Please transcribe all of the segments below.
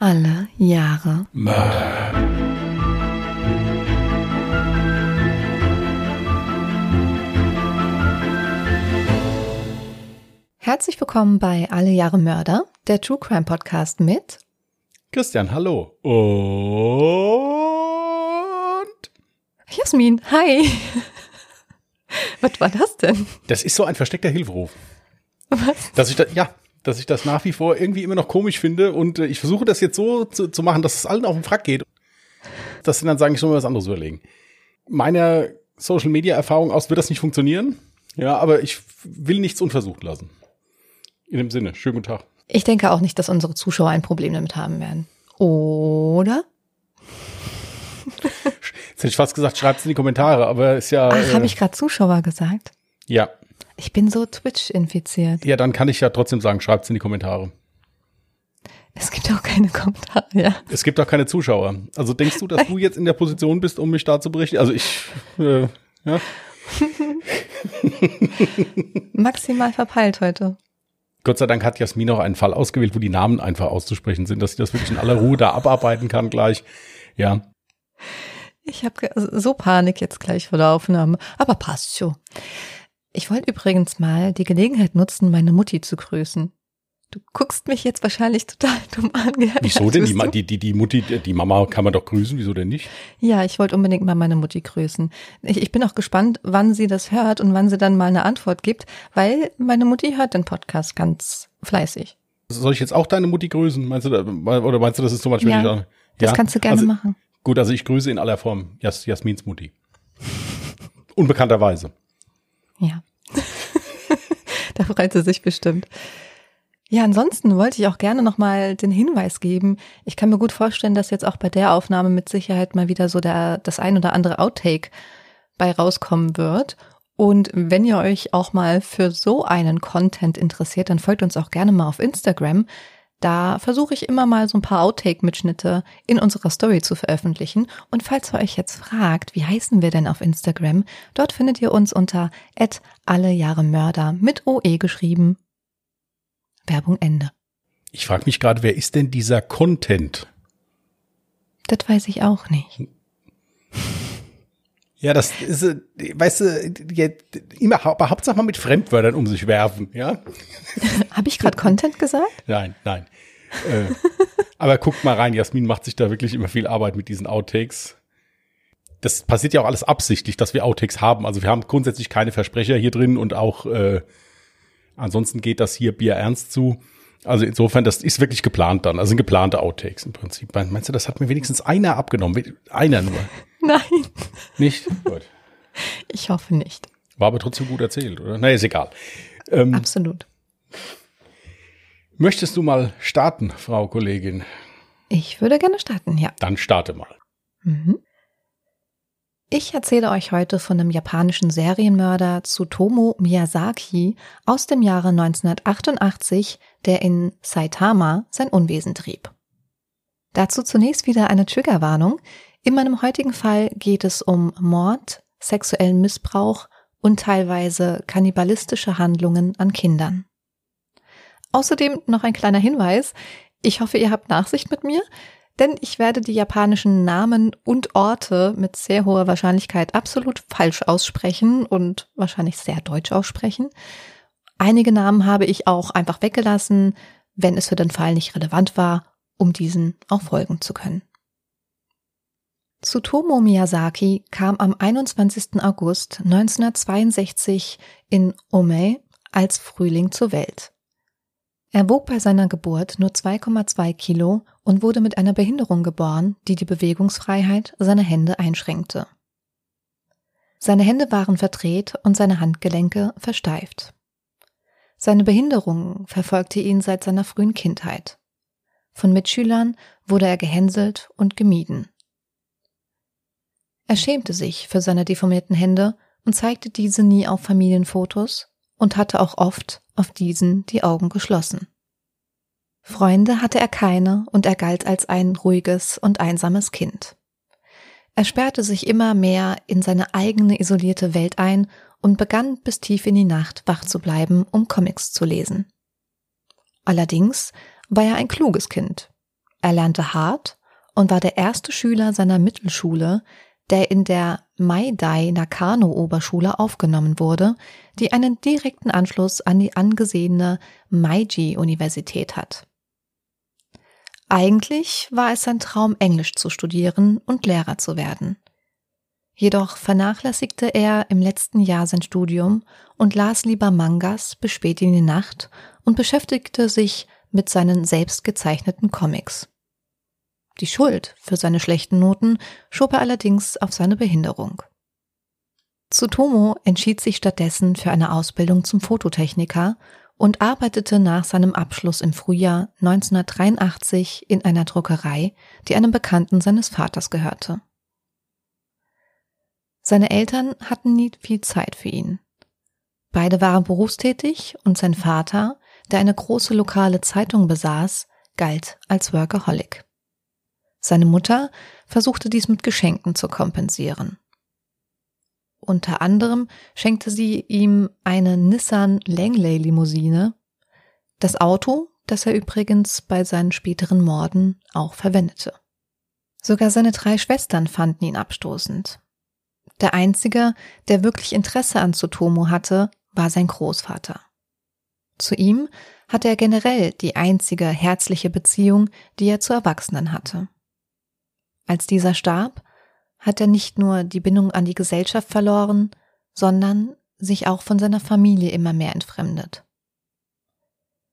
Alle Jahre Mörder. Herzlich willkommen bei Alle Jahre Mörder, der True Crime Podcast mit Christian, hallo. Und Jasmin. Hi. Was war das denn? das ist so ein versteckter Hilferuf. Was? Dass ich da, ja, dass ich das nach wie vor irgendwie immer noch komisch finde und äh, ich versuche das jetzt so zu, zu machen, dass es allen auf den Frack geht. Dass sie dann sagen, ich soll mir was anderes überlegen. Meiner Social Media Erfahrung aus wird das nicht funktionieren. Ja, aber ich will nichts unversucht lassen. In dem Sinne, schönen guten Tag. Ich denke auch nicht, dass unsere Zuschauer ein Problem damit haben werden. Oder? Jetzt hätte ich fast gesagt, schreibt es in die Kommentare, aber ist ja. Ach, äh, habe ich gerade Zuschauer gesagt? Ja. Ich bin so Twitch-infiziert. Ja, dann kann ich ja trotzdem sagen, schreibt es in die Kommentare. Es gibt auch keine Kommentare, ja. Es gibt auch keine Zuschauer. Also denkst du, dass du jetzt in der Position bist, um mich da zu berichten? Also ich, äh, ja. Maximal verpeilt heute. Gott sei Dank hat Jasmin auch einen Fall ausgewählt, wo die Namen einfach auszusprechen sind, dass sie das wirklich in aller Ruhe da abarbeiten kann gleich. Ja. Ich habe so Panik jetzt gleich vor der Aufnahme, aber passt schon. Ich wollte übrigens mal die Gelegenheit nutzen, meine Mutti zu grüßen. Du guckst mich jetzt wahrscheinlich total dumm an. gell? Wieso denn? Die, die, die, die Mutti, die Mama kann man doch grüßen, wieso denn nicht? Ja, ich wollte unbedingt mal meine Mutti grüßen. Ich, ich bin auch gespannt, wann sie das hört und wann sie dann mal eine Antwort gibt, weil meine Mutti hört den Podcast ganz fleißig. Soll ich jetzt auch deine Mutti grüßen? Meinst du, oder meinst du, das ist zum Beispiel Ja, nicht? Das kannst du gerne also, machen. Gut, also ich grüße in aller Form Jas, Jasmins Mutti. Unbekannterweise. Ja. da freut sie sich bestimmt. Ja, ansonsten wollte ich auch gerne nochmal den Hinweis geben. Ich kann mir gut vorstellen, dass jetzt auch bei der Aufnahme mit Sicherheit mal wieder so der, das ein oder andere Outtake bei rauskommen wird. Und wenn ihr euch auch mal für so einen Content interessiert, dann folgt uns auch gerne mal auf Instagram. Da versuche ich immer mal so ein paar Outtake-Mitschnitte in unserer Story zu veröffentlichen. Und falls ihr euch jetzt fragt, wie heißen wir denn auf Instagram, dort findet ihr uns unter alle Jahre Mörder mit OE geschrieben. Werbung Ende. Ich frage mich gerade, wer ist denn dieser Content? Das weiß ich auch nicht. Ja, das ist, äh, weißt du, immer aber Hauptsache mal mit Fremdwörtern um sich werfen, ja? Habe ich gerade Content gesagt? Nein, nein. äh, aber guckt mal rein, Jasmin macht sich da wirklich immer viel Arbeit mit diesen Outtakes. Das passiert ja auch alles absichtlich, dass wir Outtakes haben. Also wir haben grundsätzlich keine Versprecher hier drin und auch äh, ansonsten geht das hier Bier ernst zu. Also insofern, das ist wirklich geplant dann. Also sind geplante Outtakes im Prinzip. Meinst du, das hat mir wenigstens einer abgenommen? Einer nur. Nein, Nicht? Gut. ich hoffe nicht. War aber trotzdem gut erzählt, oder? Na, ist egal. Ähm, Absolut. möchtest du mal starten, Frau Kollegin? Ich würde gerne starten, ja. Dann starte mal. Mhm. Ich erzähle euch heute von einem japanischen Serienmörder Tsutomu Miyazaki aus dem Jahre 1988, der in Saitama sein Unwesen trieb. Dazu zunächst wieder eine Triggerwarnung. In meinem heutigen Fall geht es um Mord, sexuellen Missbrauch und teilweise kannibalistische Handlungen an Kindern. Außerdem noch ein kleiner Hinweis. Ich hoffe, ihr habt Nachsicht mit mir, denn ich werde die japanischen Namen und Orte mit sehr hoher Wahrscheinlichkeit absolut falsch aussprechen und wahrscheinlich sehr deutsch aussprechen. Einige Namen habe ich auch einfach weggelassen, wenn es für den Fall nicht relevant war, um diesen auch folgen zu können. Tsutomu Miyazaki kam am 21. August 1962 in Ome als Frühling zur Welt. Er wog bei seiner Geburt nur 2,2 Kilo und wurde mit einer Behinderung geboren, die die Bewegungsfreiheit seiner Hände einschränkte. Seine Hände waren verdreht und seine Handgelenke versteift. Seine Behinderung verfolgte ihn seit seiner frühen Kindheit. Von Mitschülern wurde er gehänselt und gemieden. Er schämte sich für seine deformierten Hände und zeigte diese nie auf Familienfotos und hatte auch oft auf diesen die Augen geschlossen. Freunde hatte er keine und er galt als ein ruhiges und einsames Kind. Er sperrte sich immer mehr in seine eigene isolierte Welt ein und begann bis tief in die Nacht wach zu bleiben, um Comics zu lesen. Allerdings war er ein kluges Kind. er lernte hart und war der erste Schüler seiner Mittelschule, der in der Maidai Nakano Oberschule aufgenommen wurde, die einen direkten Anschluss an die angesehene Meiji Universität hat. Eigentlich war es sein Traum, Englisch zu studieren und Lehrer zu werden. Jedoch vernachlässigte er im letzten Jahr sein Studium und las lieber Mangas bis spät in die Nacht und beschäftigte sich mit seinen selbst gezeichneten Comics. Die Schuld für seine schlechten Noten schob er allerdings auf seine Behinderung. Tsutomo entschied sich stattdessen für eine Ausbildung zum Fototechniker und arbeitete nach seinem Abschluss im Frühjahr 1983 in einer Druckerei, die einem Bekannten seines Vaters gehörte. Seine Eltern hatten nie viel Zeit für ihn. Beide waren berufstätig und sein Vater, der eine große lokale Zeitung besaß, galt als Workaholic. Seine Mutter versuchte dies mit Geschenken zu kompensieren. Unter anderem schenkte sie ihm eine Nissan Langley Limousine, das Auto, das er übrigens bei seinen späteren Morden auch verwendete. Sogar seine drei Schwestern fanden ihn abstoßend. Der einzige, der wirklich Interesse an Tsutomu hatte, war sein Großvater. Zu ihm hatte er generell die einzige herzliche Beziehung, die er zu Erwachsenen hatte. Als dieser starb, hat er nicht nur die Bindung an die Gesellschaft verloren, sondern sich auch von seiner Familie immer mehr entfremdet.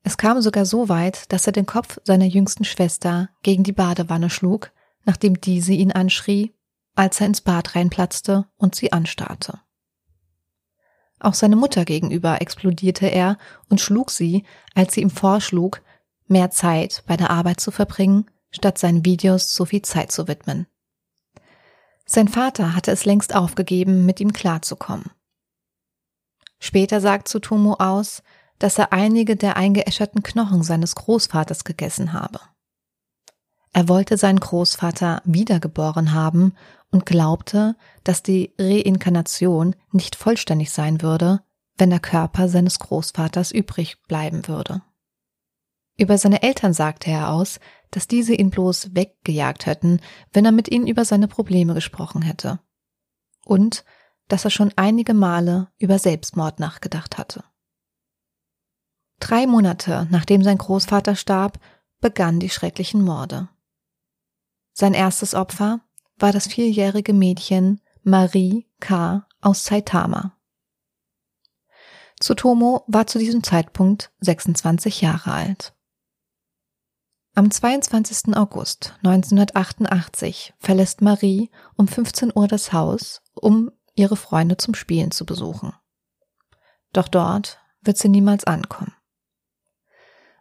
Es kam sogar so weit, dass er den Kopf seiner jüngsten Schwester gegen die Badewanne schlug, nachdem diese ihn anschrie, als er ins Bad reinplatzte und sie anstarrte. Auch seine Mutter gegenüber explodierte er und schlug sie, als sie ihm vorschlug, mehr Zeit bei der Arbeit zu verbringen statt seinen Videos so viel Zeit zu widmen. Sein Vater hatte es längst aufgegeben, mit ihm klarzukommen. Später sagt Tsutomu aus, dass er einige der eingeäscherten Knochen seines Großvaters gegessen habe. Er wollte seinen Großvater wiedergeboren haben und glaubte, dass die Reinkarnation nicht vollständig sein würde, wenn der Körper seines Großvaters übrig bleiben würde. Über seine Eltern sagte er aus, dass diese ihn bloß weggejagt hätten, wenn er mit ihnen über seine Probleme gesprochen hätte. Und dass er schon einige Male über Selbstmord nachgedacht hatte. Drei Monate nachdem sein Großvater starb, begannen die schrecklichen Morde. Sein erstes Opfer war das vierjährige Mädchen Marie K. aus Saitama. Tsutomo war zu diesem Zeitpunkt 26 Jahre alt. Am 22. August 1988 verlässt Marie um 15 Uhr das Haus, um ihre Freunde zum Spielen zu besuchen. Doch dort wird sie niemals ankommen.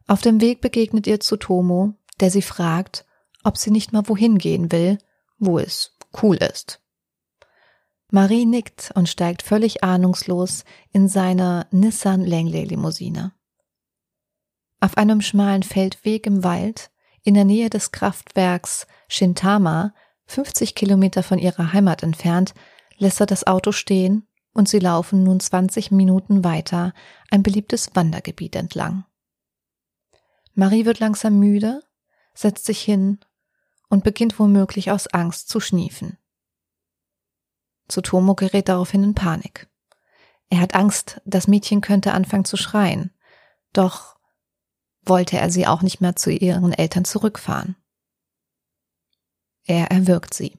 Auf dem Weg begegnet ihr Tsutomo, der sie fragt, ob sie nicht mal wohin gehen will, wo es cool ist. Marie nickt und steigt völlig ahnungslos in seine Nissan Langley Limousine. Auf einem schmalen Feldweg im Wald, in der Nähe des Kraftwerks Shintama, 50 Kilometer von ihrer Heimat entfernt, lässt er das Auto stehen und sie laufen nun 20 Minuten weiter ein beliebtes Wandergebiet entlang. Marie wird langsam müde, setzt sich hin und beginnt womöglich aus Angst zu schniefen. Tsutomo gerät daraufhin in Panik. Er hat Angst, das Mädchen könnte anfangen zu schreien. Doch wollte er sie auch nicht mehr zu ihren Eltern zurückfahren. Er erwürgt sie.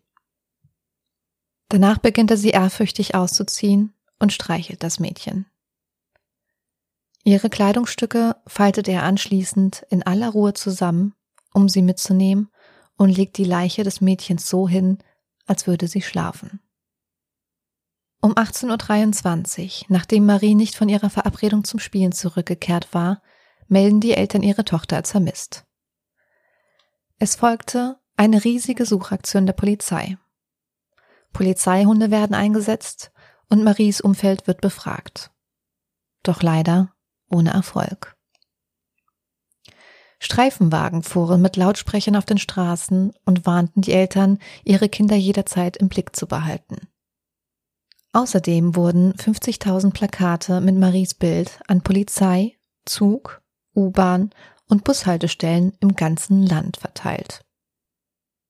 Danach beginnt er sie ehrfürchtig auszuziehen und streichelt das Mädchen. Ihre Kleidungsstücke faltet er anschließend in aller Ruhe zusammen, um sie mitzunehmen, und legt die Leiche des Mädchens so hin, als würde sie schlafen. Um 18.23 Uhr, nachdem Marie nicht von ihrer Verabredung zum Spielen zurückgekehrt war, melden die Eltern ihre Tochter als vermisst. Es folgte eine riesige Suchaktion der Polizei. Polizeihunde werden eingesetzt und Maries Umfeld wird befragt. Doch leider ohne Erfolg. Streifenwagen fuhren mit Lautsprechern auf den Straßen und warnten die Eltern, ihre Kinder jederzeit im Blick zu behalten. Außerdem wurden 50.000 Plakate mit Maries Bild an Polizei, Zug U-Bahn und Bushaltestellen im ganzen Land verteilt.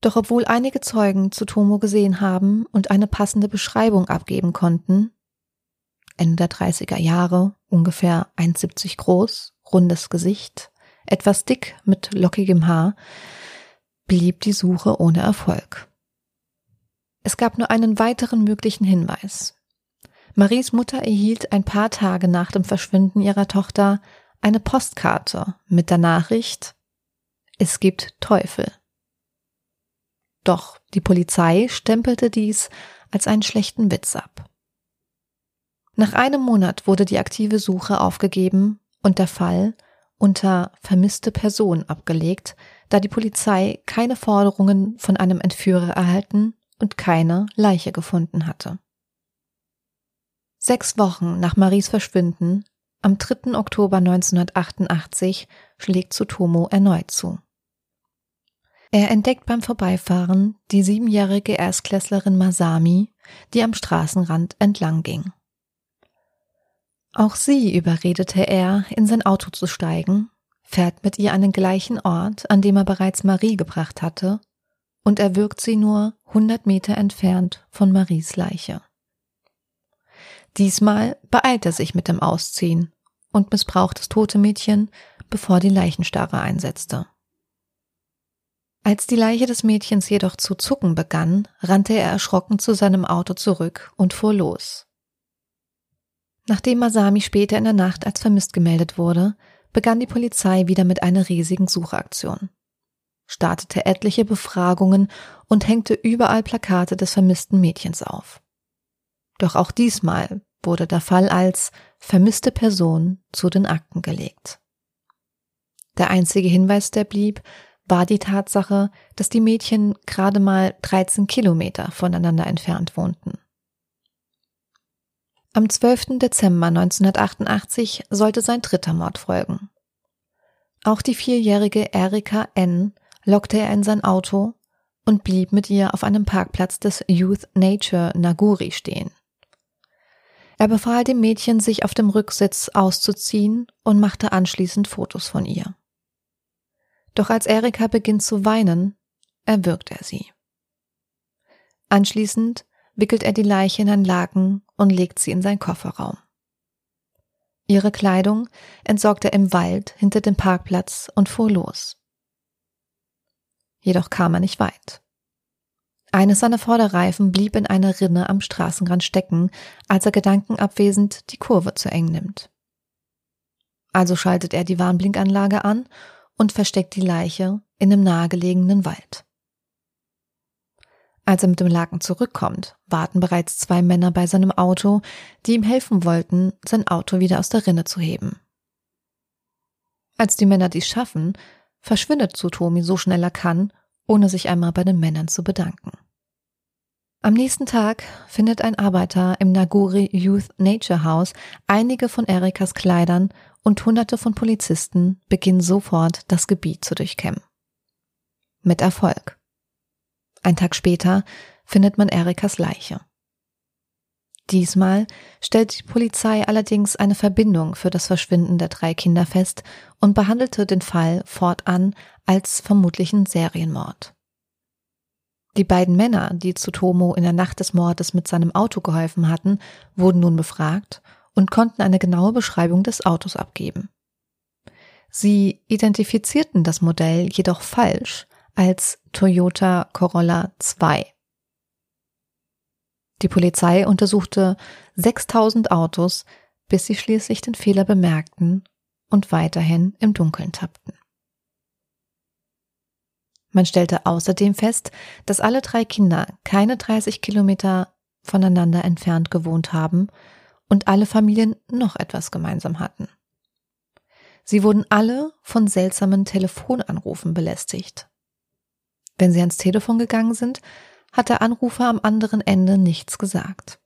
Doch obwohl einige Zeugen Tsutomo gesehen haben und eine passende Beschreibung abgeben konnten, Ende der 30er Jahre, ungefähr 1,70 groß, rundes Gesicht, etwas dick mit lockigem Haar, blieb die Suche ohne Erfolg. Es gab nur einen weiteren möglichen Hinweis. Maries Mutter erhielt ein paar Tage nach dem Verschwinden ihrer Tochter eine Postkarte mit der Nachricht Es gibt Teufel. Doch die Polizei stempelte dies als einen schlechten Witz ab. Nach einem Monat wurde die aktive Suche aufgegeben und der Fall unter vermisste Person abgelegt, da die Polizei keine Forderungen von einem Entführer erhalten und keine Leiche gefunden hatte. Sechs Wochen nach Maries Verschwinden, am 3. Oktober 1988, schlägt Tsutomo erneut zu. Er entdeckt beim Vorbeifahren die siebenjährige Erstklässlerin Masami, die am Straßenrand entlang ging. Auch sie überredete er, in sein Auto zu steigen, fährt mit ihr an den gleichen Ort, an dem er bereits Marie gebracht hatte, und erwürgt sie nur 100 Meter entfernt von Maries Leiche. Diesmal beeilt er sich mit dem Ausziehen und missbraucht das tote Mädchen, bevor die Leichenstarre einsetzte. Als die Leiche des Mädchens jedoch zu zucken begann, rannte er erschrocken zu seinem Auto zurück und fuhr los. Nachdem Masami später in der Nacht als vermisst gemeldet wurde, begann die Polizei wieder mit einer riesigen Suchaktion, startete etliche Befragungen und hängte überall Plakate des vermissten Mädchens auf. Doch auch diesmal wurde der Fall als vermisste Person zu den Akten gelegt. Der einzige Hinweis, der blieb, war die Tatsache, dass die Mädchen gerade mal 13 Kilometer voneinander entfernt wohnten. Am 12. Dezember 1988 sollte sein dritter Mord folgen. Auch die vierjährige Erika N. lockte er in sein Auto und blieb mit ihr auf einem Parkplatz des Youth Nature Naguri stehen. Er befahl dem Mädchen, sich auf dem Rücksitz auszuziehen und machte anschließend Fotos von ihr. Doch als Erika beginnt zu weinen, erwürgt er sie. Anschließend wickelt er die Leiche in ein Laken und legt sie in seinen Kofferraum. Ihre Kleidung entsorgt er im Wald hinter dem Parkplatz und fuhr los. Jedoch kam er nicht weit. Eines seiner Vorderreifen blieb in einer Rinne am Straßenrand stecken, als er gedankenabwesend die Kurve zu eng nimmt. Also schaltet er die Warnblinkanlage an und versteckt die Leiche in einem nahegelegenen Wald. Als er mit dem Laken zurückkommt, warten bereits zwei Männer bei seinem Auto, die ihm helfen wollten, sein Auto wieder aus der Rinne zu heben. Als die Männer dies schaffen, verschwindet Tsutomi so schnell er kann, ohne sich einmal bei den Männern zu bedanken. Am nächsten Tag findet ein Arbeiter im Naguri Youth Nature House einige von Erikas Kleidern und hunderte von Polizisten beginnen sofort das Gebiet zu durchkämmen. Mit Erfolg. Ein Tag später findet man Erikas Leiche. Diesmal stellt die Polizei allerdings eine Verbindung für das Verschwinden der drei Kinder fest und behandelte den Fall fortan als vermutlichen Serienmord. Die beiden Männer, die zu Tomo in der Nacht des Mordes mit seinem Auto geholfen hatten, wurden nun befragt und konnten eine genaue Beschreibung des Autos abgeben. Sie identifizierten das Modell jedoch falsch als Toyota Corolla 2. Die Polizei untersuchte 6000 Autos, bis sie schließlich den Fehler bemerkten und weiterhin im Dunkeln tappten. Man stellte außerdem fest, dass alle drei Kinder keine 30 Kilometer voneinander entfernt gewohnt haben und alle Familien noch etwas gemeinsam hatten. Sie wurden alle von seltsamen Telefonanrufen belästigt. Wenn sie ans Telefon gegangen sind, hat der Anrufer am anderen Ende nichts gesagt.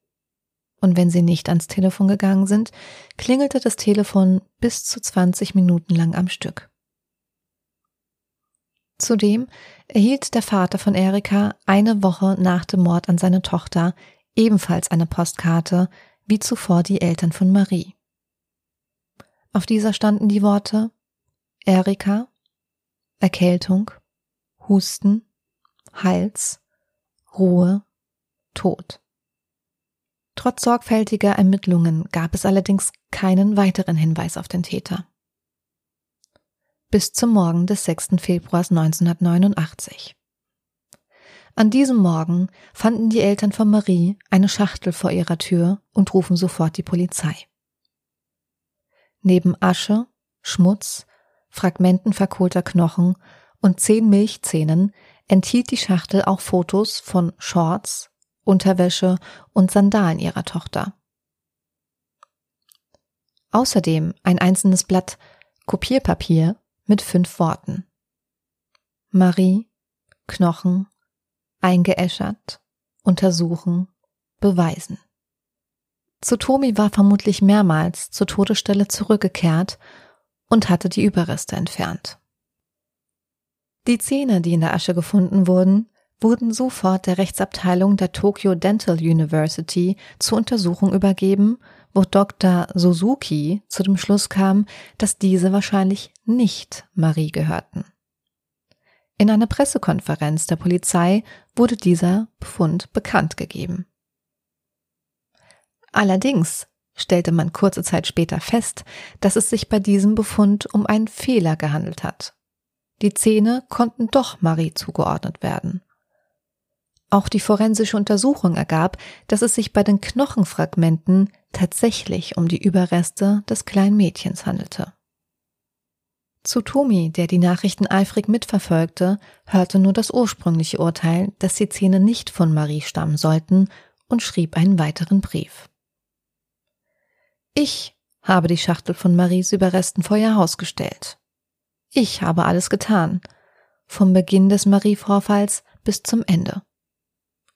Und wenn sie nicht ans Telefon gegangen sind, klingelte das Telefon bis zu 20 Minuten lang am Stück. Zudem erhielt der Vater von Erika eine Woche nach dem Mord an seine Tochter ebenfalls eine Postkarte, wie zuvor die Eltern von Marie. Auf dieser standen die Worte Erika, Erkältung, Husten, Hals, Ruhe, Tod. Trotz sorgfältiger Ermittlungen gab es allerdings keinen weiteren Hinweis auf den Täter. Bis zum Morgen des 6. Februars 1989. An diesem Morgen fanden die Eltern von Marie eine Schachtel vor ihrer Tür und rufen sofort die Polizei. Neben Asche, Schmutz, Fragmenten verkohlter Knochen und zehn Milchzähnen enthielt die Schachtel auch Fotos von Shorts, Unterwäsche und Sandalen ihrer Tochter. Außerdem ein einzelnes Blatt Kopierpapier mit fünf Worten. Marie, Knochen, eingeäschert, untersuchen, beweisen. Tsutomi war vermutlich mehrmals zur Todesstelle zurückgekehrt und hatte die Überreste entfernt. Die Zähne, die in der Asche gefunden wurden, wurden sofort der Rechtsabteilung der Tokyo Dental University zur Untersuchung übergeben, wo Dr. Suzuki zu dem Schluss kam, dass diese wahrscheinlich nicht Marie gehörten. In einer Pressekonferenz der Polizei wurde dieser Befund bekannt gegeben. Allerdings stellte man kurze Zeit später fest, dass es sich bei diesem Befund um einen Fehler gehandelt hat. Die Zähne konnten doch Marie zugeordnet werden. Auch die forensische Untersuchung ergab, dass es sich bei den Knochenfragmenten tatsächlich um die Überreste des kleinen Mädchens handelte. Tsutomi, der die Nachrichten eifrig mitverfolgte, hörte nur das ursprüngliche Urteil, dass die Zähne nicht von Marie stammen sollten und schrieb einen weiteren Brief. Ich habe die Schachtel von Maries Überresten vor ihr Haus gestellt. Ich habe alles getan. Vom Beginn des Marie-Vorfalls bis zum Ende.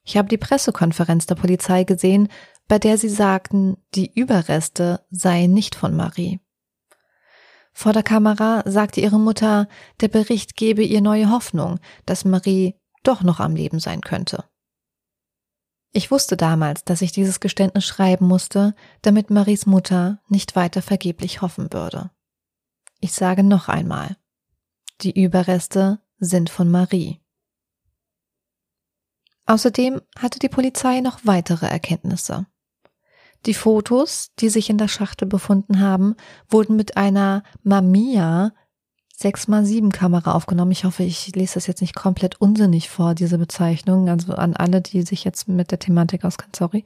Ich habe die Pressekonferenz der Polizei gesehen, bei der sie sagten, die Überreste seien nicht von Marie. Vor der Kamera sagte ihre Mutter, der Bericht gebe ihr neue Hoffnung, dass Marie doch noch am Leben sein könnte. Ich wusste damals, dass ich dieses Geständnis schreiben musste, damit Maries Mutter nicht weiter vergeblich hoffen würde. Ich sage noch einmal, die Überreste sind von Marie. Außerdem hatte die Polizei noch weitere Erkenntnisse. Die Fotos, die sich in der Schachtel befunden haben, wurden mit einer Mamiya 6x7 Kamera aufgenommen. Ich hoffe, ich lese das jetzt nicht komplett unsinnig vor, diese Bezeichnung. Also an alle, die sich jetzt mit der Thematik auskennen, sorry.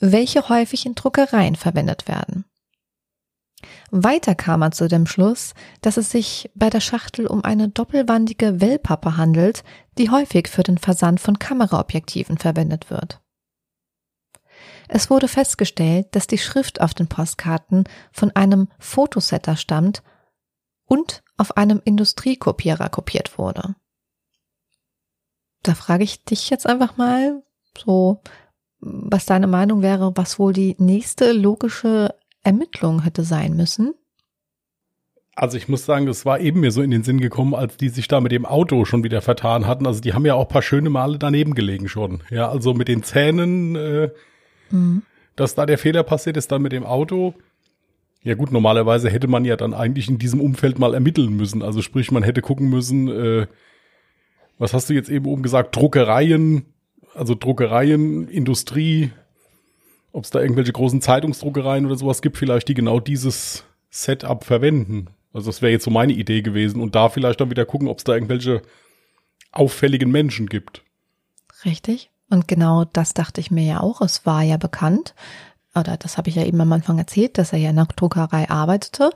Welche häufig in Druckereien verwendet werden. Weiter kam er zu dem Schluss, dass es sich bei der Schachtel um eine doppelwandige Wellpappe handelt, die häufig für den Versand von Kameraobjektiven verwendet wird. Es wurde festgestellt, dass die Schrift auf den Postkarten von einem Fotosetter stammt und auf einem Industriekopierer kopiert wurde. Da frage ich dich jetzt einfach mal, so, was deine Meinung wäre, was wohl die nächste logische Ermittlung hätte sein müssen. Also ich muss sagen, das war eben mir so in den Sinn gekommen, als die sich da mit dem Auto schon wieder vertan hatten. Also die haben ja auch paar schöne Male daneben gelegen schon. Ja, also mit den Zähnen, äh, mhm. dass da der Fehler passiert ist, dann mit dem Auto. Ja gut, normalerweise hätte man ja dann eigentlich in diesem Umfeld mal ermitteln müssen. Also sprich, man hätte gucken müssen, äh, was hast du jetzt eben oben gesagt, Druckereien, also Druckereien, Industrie, ob es da irgendwelche großen Zeitungsdruckereien oder sowas gibt, vielleicht die genau dieses Setup verwenden. Also das wäre jetzt so meine Idee gewesen und da vielleicht dann wieder gucken, ob es da irgendwelche auffälligen Menschen gibt. Richtig. Und genau das dachte ich mir ja auch. Es war ja bekannt, oder das habe ich ja eben am Anfang erzählt, dass er ja in der Druckerei arbeitete.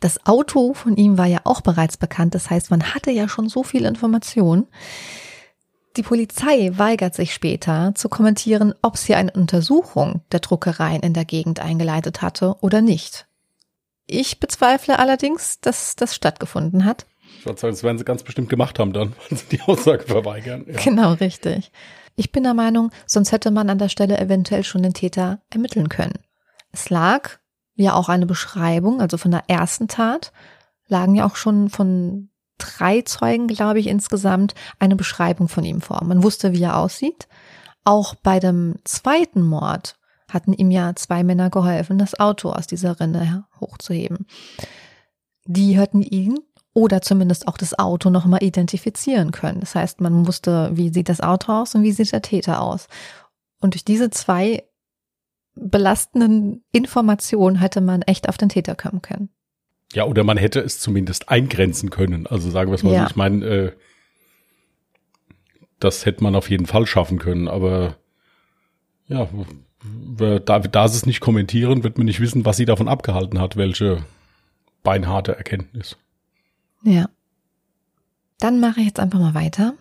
Das Auto von ihm war ja auch bereits bekannt. Das heißt, man hatte ja schon so viel Information. Die Polizei weigert sich später zu kommentieren, ob sie eine Untersuchung der Druckereien in der Gegend eingeleitet hatte oder nicht. Ich bezweifle allerdings, dass das stattgefunden hat. Ich würde sagen, das werden sie ganz bestimmt gemacht haben dann, weil sie die Aussage verweigern. Ja. Genau, richtig. Ich bin der Meinung, sonst hätte man an der Stelle eventuell schon den Täter ermitteln können. Es lag ja auch eine Beschreibung, also von der ersten Tat, lagen ja auch schon von drei Zeugen, glaube ich, insgesamt eine Beschreibung von ihm vor. Man wusste, wie er aussieht. Auch bei dem zweiten Mord hatten ihm ja zwei Männer geholfen, das Auto aus dieser Rinne hochzuheben. die hätten ihn oder zumindest auch das Auto nochmal identifizieren können. Das heißt, man wusste, wie sieht das Auto aus und wie sieht der Täter aus. Und durch diese zwei belastenden Informationen hätte man echt auf den Täter kommen können. Ja, oder man hätte es zumindest eingrenzen können. Also sagen wir es mal ja. so, ich meine, äh, das hätte man auf jeden Fall schaffen können, aber ja, da, da sie es nicht kommentieren, wird man nicht wissen, was sie davon abgehalten hat, welche beinharte Erkenntnis. Ja. Dann mache ich jetzt einfach mal weiter.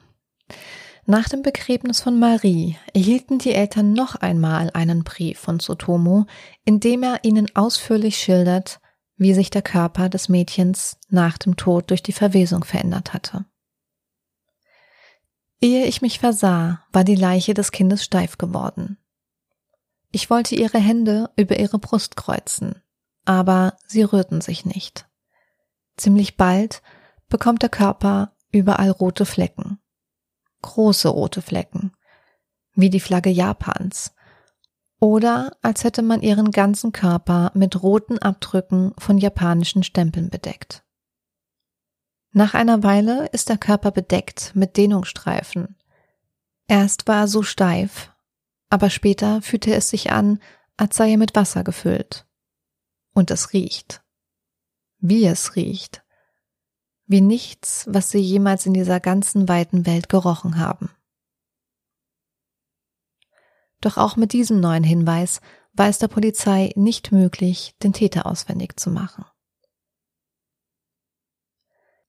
Nach dem Begräbnis von Marie erhielten die Eltern noch einmal einen Brief von Sotomo, in dem er ihnen ausführlich schildert, wie sich der Körper des Mädchens nach dem Tod durch die Verwesung verändert hatte. Ehe ich mich versah, war die Leiche des Kindes steif geworden. Ich wollte ihre Hände über ihre Brust kreuzen, aber sie rührten sich nicht. Ziemlich bald bekommt der Körper überall rote Flecken. Große rote Flecken. Wie die Flagge Japans. Oder als hätte man ihren ganzen Körper mit roten Abdrücken von japanischen Stempeln bedeckt. Nach einer Weile ist der Körper bedeckt mit Dehnungsstreifen. Erst war er so steif, aber später fühlte es sich an, als sei er mit Wasser gefüllt. Und es riecht. Wie es riecht. Wie nichts, was sie jemals in dieser ganzen weiten Welt gerochen haben. Doch auch mit diesem neuen Hinweis war es der Polizei nicht möglich, den Täter auswendig zu machen.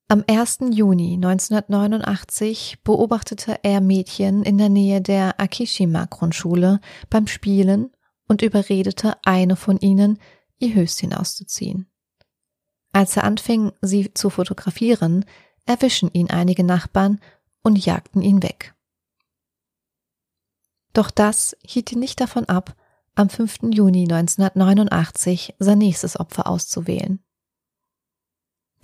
Am 1. Juni 1989 beobachtete er Mädchen in der Nähe der Akishima-Grundschule beim Spielen und überredete eine von ihnen, ihr Höschen auszuziehen. Als er anfing, sie zu fotografieren, erwischen ihn einige Nachbarn und jagten ihn weg. Doch das hielt ihn nicht davon ab, am 5. Juni 1989 sein nächstes Opfer auszuwählen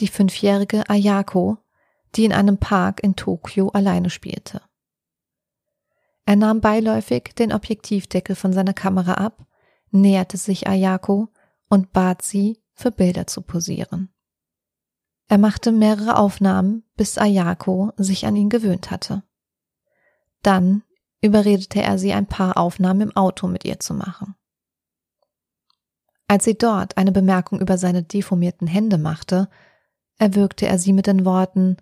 die fünfjährige Ayako, die in einem Park in Tokio alleine spielte. Er nahm beiläufig den Objektivdeckel von seiner Kamera ab, näherte sich Ayako und bat sie, für Bilder zu posieren. Er machte mehrere Aufnahmen, bis Ayako sich an ihn gewöhnt hatte. Dann überredete er sie, ein paar Aufnahmen im Auto mit ihr zu machen. Als sie dort eine Bemerkung über seine deformierten Hände machte, erwürgte er sie mit den Worten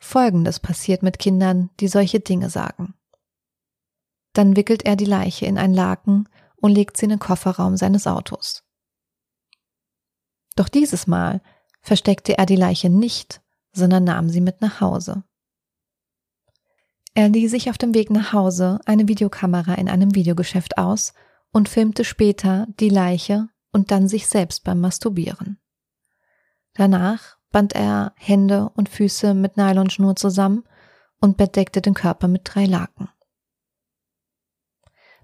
Folgendes passiert mit Kindern, die solche Dinge sagen. Dann wickelt er die Leiche in ein Laken und legt sie in den Kofferraum seines Autos. Doch dieses Mal versteckte er die Leiche nicht, sondern nahm sie mit nach Hause. Er lieh sich auf dem Weg nach Hause eine Videokamera in einem Videogeschäft aus und filmte später die Leiche und dann sich selbst beim Masturbieren. Danach band er Hände und Füße mit Nylonschnur zusammen und bedeckte den Körper mit drei Laken.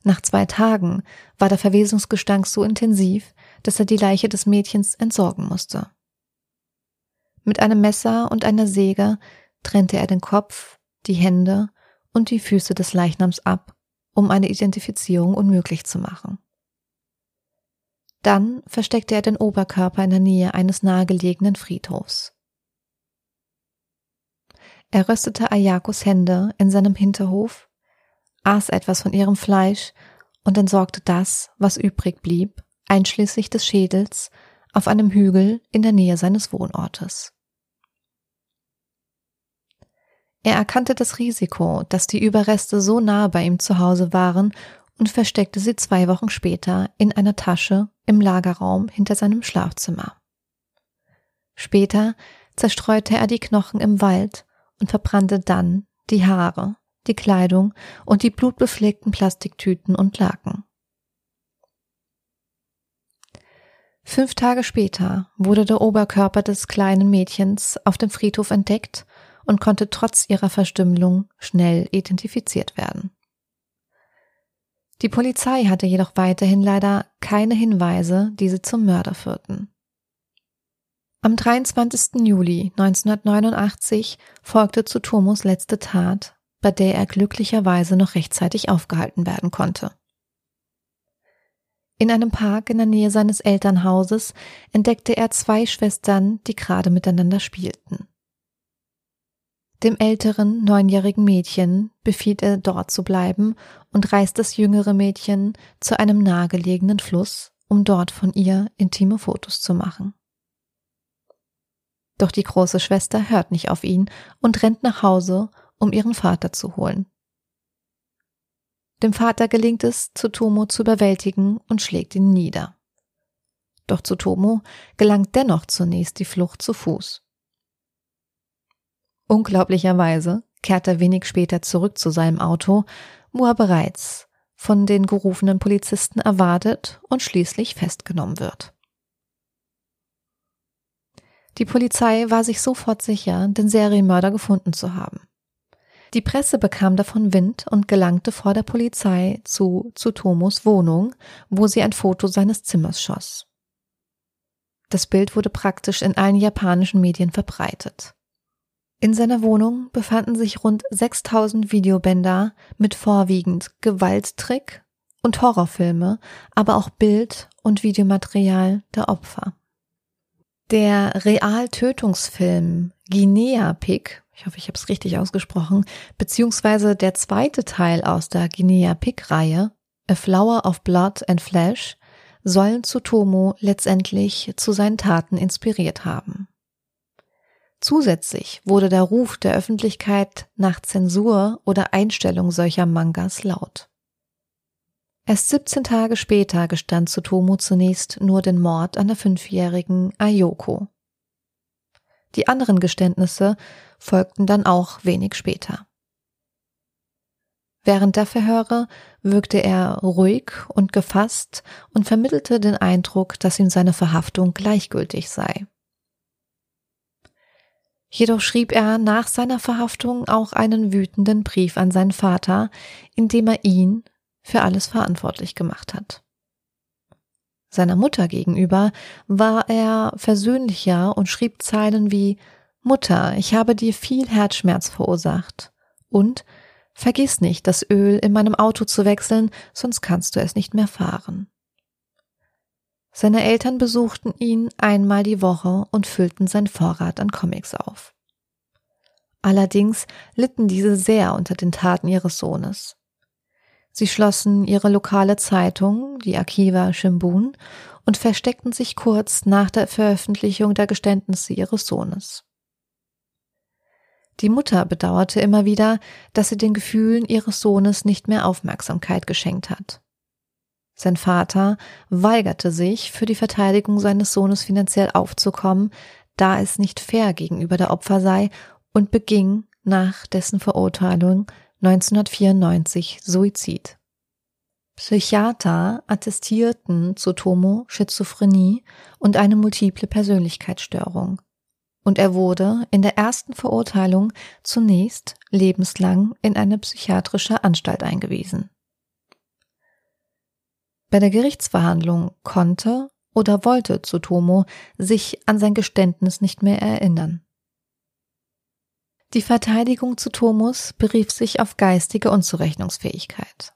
Nach zwei Tagen war der Verwesungsgestank so intensiv, dass er die Leiche des Mädchens entsorgen musste. Mit einem Messer und einer Säge trennte er den Kopf, die Hände und die Füße des Leichnams ab, um eine Identifizierung unmöglich zu machen. Dann versteckte er den Oberkörper in der Nähe eines nahegelegenen Friedhofs. Er röstete Ayakos Hände in seinem Hinterhof, aß etwas von ihrem Fleisch und entsorgte das, was übrig blieb, einschließlich des Schädels, auf einem Hügel in der Nähe seines Wohnortes. Er erkannte das Risiko, dass die Überreste so nah bei ihm zu Hause waren und versteckte sie zwei Wochen später in einer Tasche im Lagerraum hinter seinem Schlafzimmer. Später zerstreute er die Knochen im Wald und verbrannte dann die Haare, die Kleidung und die blutbefleckten Plastiktüten und Laken. Fünf Tage später wurde der Oberkörper des kleinen Mädchens auf dem Friedhof entdeckt und konnte trotz ihrer Verstümmelung schnell identifiziert werden. Die Polizei hatte jedoch weiterhin leider keine Hinweise, die sie zum Mörder führten. Am 23. Juli 1989 folgte zu Tomos letzte Tat, bei der er glücklicherweise noch rechtzeitig aufgehalten werden konnte. In einem Park in der Nähe seines Elternhauses entdeckte er zwei Schwestern, die gerade miteinander spielten. Dem älteren, neunjährigen Mädchen befiehlt er dort zu bleiben und reißt das jüngere Mädchen zu einem nahegelegenen Fluss, um dort von ihr intime Fotos zu machen. Doch die große Schwester hört nicht auf ihn und rennt nach Hause, um ihren Vater zu holen. Dem Vater gelingt es, Tsutomo zu überwältigen und schlägt ihn nieder. Doch Tsutomo gelangt dennoch zunächst die Flucht zu Fuß. Unglaublicherweise kehrt er wenig später zurück zu seinem Auto, wo er bereits von den gerufenen Polizisten erwartet und schließlich festgenommen wird. Die Polizei war sich sofort sicher, den Serienmörder gefunden zu haben. Die Presse bekam davon Wind und gelangte vor der Polizei zu Tsutomos Wohnung, wo sie ein Foto seines Zimmers schoss. Das Bild wurde praktisch in allen japanischen Medien verbreitet. In seiner Wohnung befanden sich rund 6000 Videobänder mit vorwiegend Gewalttrick und Horrorfilme, aber auch Bild- und Videomaterial der Opfer. Der Realtötungsfilm Guinea Pig, ich hoffe, ich habe es richtig ausgesprochen, beziehungsweise der zweite Teil aus der Guinea Pig Reihe, A Flower of Blood and Flesh, sollen Tsutomo letztendlich zu seinen Taten inspiriert haben. Zusätzlich wurde der Ruf der Öffentlichkeit nach Zensur oder Einstellung solcher Mangas laut. Erst 17 Tage später gestand Tsutomu zunächst nur den Mord an der fünfjährigen Ayoko. Die anderen Geständnisse folgten dann auch wenig später. Während der Verhöre wirkte er ruhig und gefasst und vermittelte den Eindruck, dass ihm seine Verhaftung gleichgültig sei. Jedoch schrieb er nach seiner Verhaftung auch einen wütenden Brief an seinen Vater, in dem er ihn für alles verantwortlich gemacht hat. Seiner Mutter gegenüber war er versöhnlicher und schrieb Zeilen wie Mutter, ich habe dir viel Herzschmerz verursacht und Vergiss nicht, das Öl in meinem Auto zu wechseln, sonst kannst du es nicht mehr fahren. Seine Eltern besuchten ihn einmal die Woche und füllten sein Vorrat an Comics auf. Allerdings litten diese sehr unter den Taten ihres Sohnes. Sie schlossen ihre lokale Zeitung, die Akiva Shimbun, und versteckten sich kurz nach der Veröffentlichung der Geständnisse ihres Sohnes. Die Mutter bedauerte immer wieder, dass sie den Gefühlen ihres Sohnes nicht mehr Aufmerksamkeit geschenkt hat. Sein Vater weigerte sich, für die Verteidigung seines Sohnes finanziell aufzukommen, da es nicht fair gegenüber der Opfer sei und beging nach dessen Verurteilung 1994 Suizid. Psychiater attestierten zu Tomo Schizophrenie und eine multiple Persönlichkeitsstörung. Und er wurde in der ersten Verurteilung zunächst lebenslang in eine psychiatrische Anstalt eingewiesen. Bei der Gerichtsverhandlung konnte oder wollte Tsutomo sich an sein Geständnis nicht mehr erinnern. Die Verteidigung zu Thomus berief sich auf geistige Unzurechnungsfähigkeit.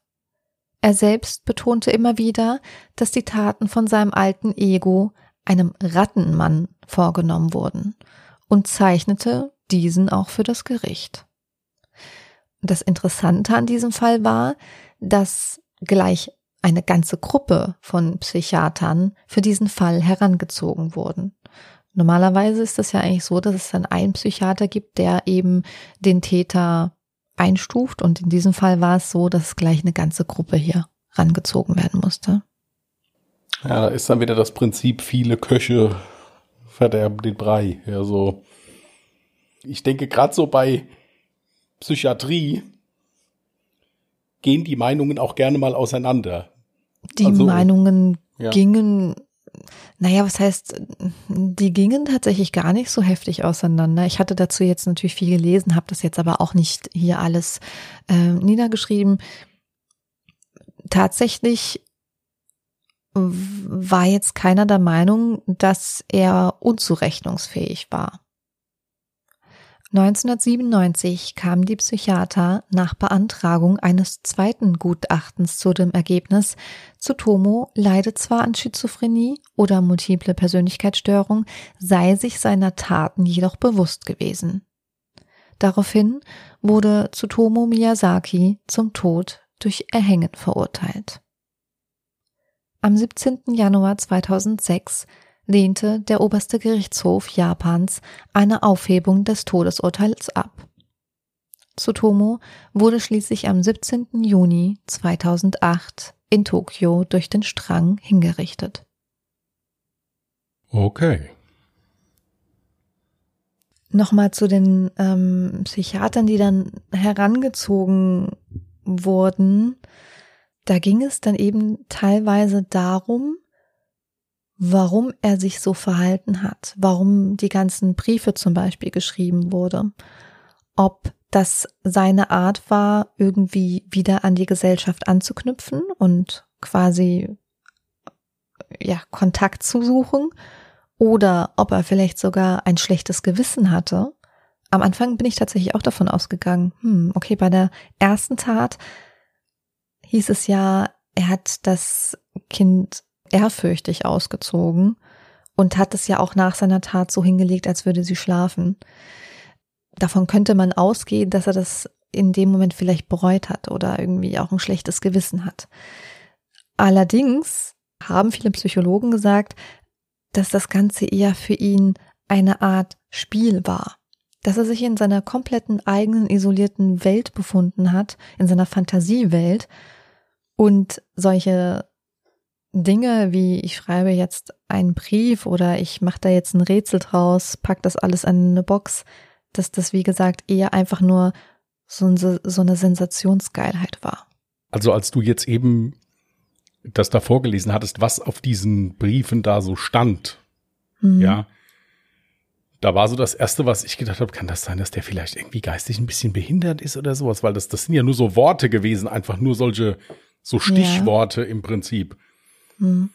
Er selbst betonte immer wieder, dass die Taten von seinem alten Ego, einem Rattenmann, vorgenommen wurden und zeichnete diesen auch für das Gericht. Das Interessante an diesem Fall war, dass gleich eine ganze Gruppe von Psychiatern für diesen Fall herangezogen wurden. Normalerweise ist das ja eigentlich so, dass es dann einen Psychiater gibt, der eben den Täter einstuft. Und in diesem Fall war es so, dass gleich eine ganze Gruppe hier rangezogen werden musste. Ja, da ist dann wieder das Prinzip, viele Köche verderben den Brei. Ja, so. Ich denke, gerade so bei Psychiatrie gehen die Meinungen auch gerne mal auseinander. Die also, Meinungen ja. gingen naja, was heißt, die gingen tatsächlich gar nicht so heftig auseinander. Ich hatte dazu jetzt natürlich viel gelesen, habe das jetzt aber auch nicht hier alles äh, niedergeschrieben. Tatsächlich war jetzt keiner der Meinung, dass er unzurechnungsfähig war. 1997 kamen die Psychiater nach Beantragung eines zweiten Gutachtens zu dem Ergebnis, Tsutomo leide zwar an Schizophrenie oder multiple Persönlichkeitsstörung, sei sich seiner Taten jedoch bewusst gewesen. Daraufhin wurde Tsutomo Miyazaki zum Tod durch Erhängen verurteilt. Am 17. Januar 2006 lehnte der oberste Gerichtshof Japans eine Aufhebung des Todesurteils ab. Tsutomo wurde schließlich am 17. Juni 2008 in Tokio durch den Strang hingerichtet. Okay. Nochmal zu den ähm, Psychiatern, die dann herangezogen wurden. Da ging es dann eben teilweise darum, warum er sich so verhalten hat, warum die ganzen Briefe zum Beispiel geschrieben wurde, ob das seine Art war, irgendwie wieder an die Gesellschaft anzuknüpfen und quasi ja Kontakt zu suchen oder ob er vielleicht sogar ein schlechtes Gewissen hatte. Am Anfang bin ich tatsächlich auch davon ausgegangen, hm, okay, bei der ersten Tat hieß es ja, er hat das Kind ehrfürchtig ausgezogen und hat es ja auch nach seiner Tat so hingelegt, als würde sie schlafen. Davon könnte man ausgehen, dass er das in dem Moment vielleicht bereut hat oder irgendwie auch ein schlechtes Gewissen hat. Allerdings haben viele Psychologen gesagt, dass das Ganze eher für ihn eine Art Spiel war. Dass er sich in seiner kompletten eigenen isolierten Welt befunden hat, in seiner Fantasiewelt und solche Dinge wie ich schreibe jetzt einen Brief oder ich mache da jetzt ein Rätsel draus, pack das alles in eine Box, dass das wie gesagt eher einfach nur so, so eine Sensationsgeilheit war. Also als du jetzt eben das da vorgelesen hattest, was auf diesen Briefen da so stand, mhm. ja, da war so das erste, was ich gedacht habe, kann das sein, dass der vielleicht irgendwie geistig ein bisschen behindert ist oder sowas, weil das, das sind ja nur so Worte gewesen, einfach nur solche, so Stichworte ja. im Prinzip. Mhm.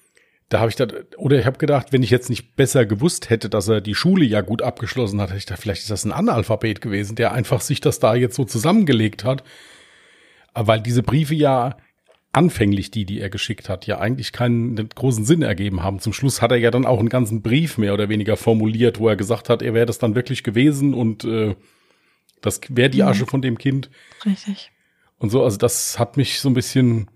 Da habe ich da, oder ich habe gedacht, wenn ich jetzt nicht besser gewusst hätte, dass er die Schule ja gut abgeschlossen hat, hätte ich gedacht, vielleicht ist das ein Analphabet gewesen, der einfach sich das da jetzt so zusammengelegt hat. Weil diese Briefe ja anfänglich die, die er geschickt hat, ja eigentlich keinen großen Sinn ergeben haben. Zum Schluss hat er ja dann auch einen ganzen Brief mehr oder weniger formuliert, wo er gesagt hat, er wäre das dann wirklich gewesen und äh, das wäre die mhm. Asche von dem Kind. Richtig. Und so, also das hat mich so ein bisschen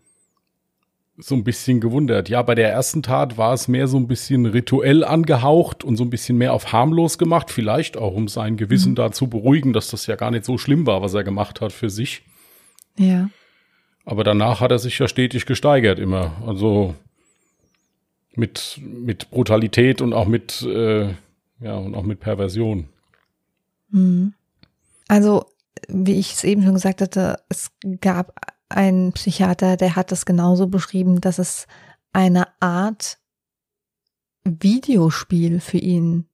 so ein bisschen gewundert. Ja, bei der ersten Tat war es mehr so ein bisschen rituell angehaucht und so ein bisschen mehr auf harmlos gemacht. Vielleicht auch, um sein Gewissen mhm. da zu beruhigen, dass das ja gar nicht so schlimm war, was er gemacht hat für sich. Ja. Aber danach hat er sich ja stetig gesteigert immer. Also mit, mit Brutalität und auch mit, äh, ja, und auch mit Perversion. Mhm. Also, wie ich es eben schon gesagt hatte, es gab ein Psychiater, der hat das genauso beschrieben, dass es eine Art Videospiel für ihn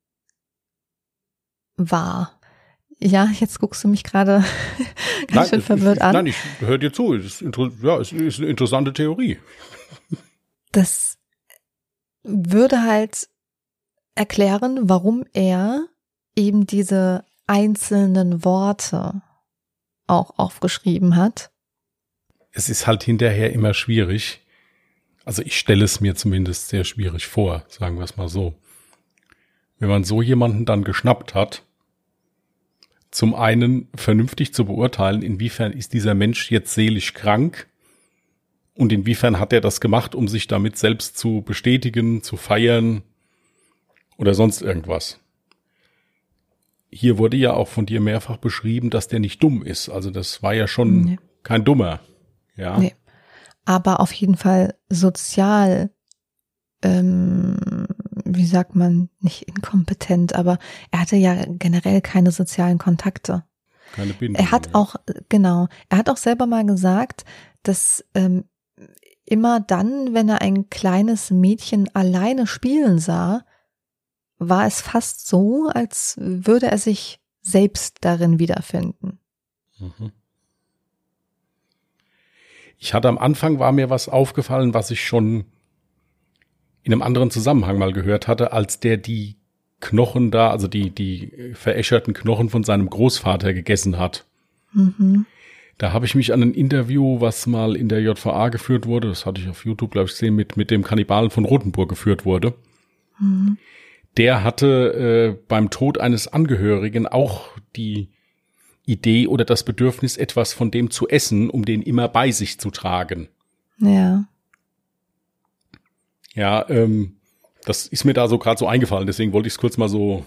war. Ja, jetzt guckst du mich gerade ganz nein, schön verwirrt ich, an. Nein, ich höre dir zu. Es ist, ja, es ist eine interessante Theorie. Das würde halt erklären, warum er eben diese einzelnen Worte auch aufgeschrieben hat es ist halt hinterher immer schwierig. Also ich stelle es mir zumindest sehr schwierig vor, sagen wir es mal so. Wenn man so jemanden dann geschnappt hat, zum einen vernünftig zu beurteilen, inwiefern ist dieser Mensch jetzt seelisch krank und inwiefern hat er das gemacht, um sich damit selbst zu bestätigen, zu feiern oder sonst irgendwas. Hier wurde ja auch von dir mehrfach beschrieben, dass der nicht dumm ist. Also das war ja schon nee. kein Dummer. Ja. Nee. Aber auf jeden Fall sozial, ähm, wie sagt man, nicht inkompetent, aber er hatte ja generell keine sozialen Kontakte. Keine Bindung. Er hat ja. auch, genau, er hat auch selber mal gesagt, dass ähm, immer dann, wenn er ein kleines Mädchen alleine spielen sah, war es fast so, als würde er sich selbst darin wiederfinden. Mhm. Ich hatte am Anfang war mir was aufgefallen, was ich schon in einem anderen Zusammenhang mal gehört hatte, als der die Knochen da, also die, die veräscherten Knochen von seinem Großvater gegessen hat. Mhm. Da habe ich mich an ein Interview, was mal in der JVA geführt wurde, das hatte ich auf YouTube, glaube ich, gesehen, mit, mit dem Kannibalen von Rothenburg geführt wurde. Mhm. Der hatte äh, beim Tod eines Angehörigen auch die Idee oder das Bedürfnis, etwas von dem zu essen, um den immer bei sich zu tragen. Ja. Ja, ähm, das ist mir da so gerade so eingefallen, deswegen wollte ich es kurz mal so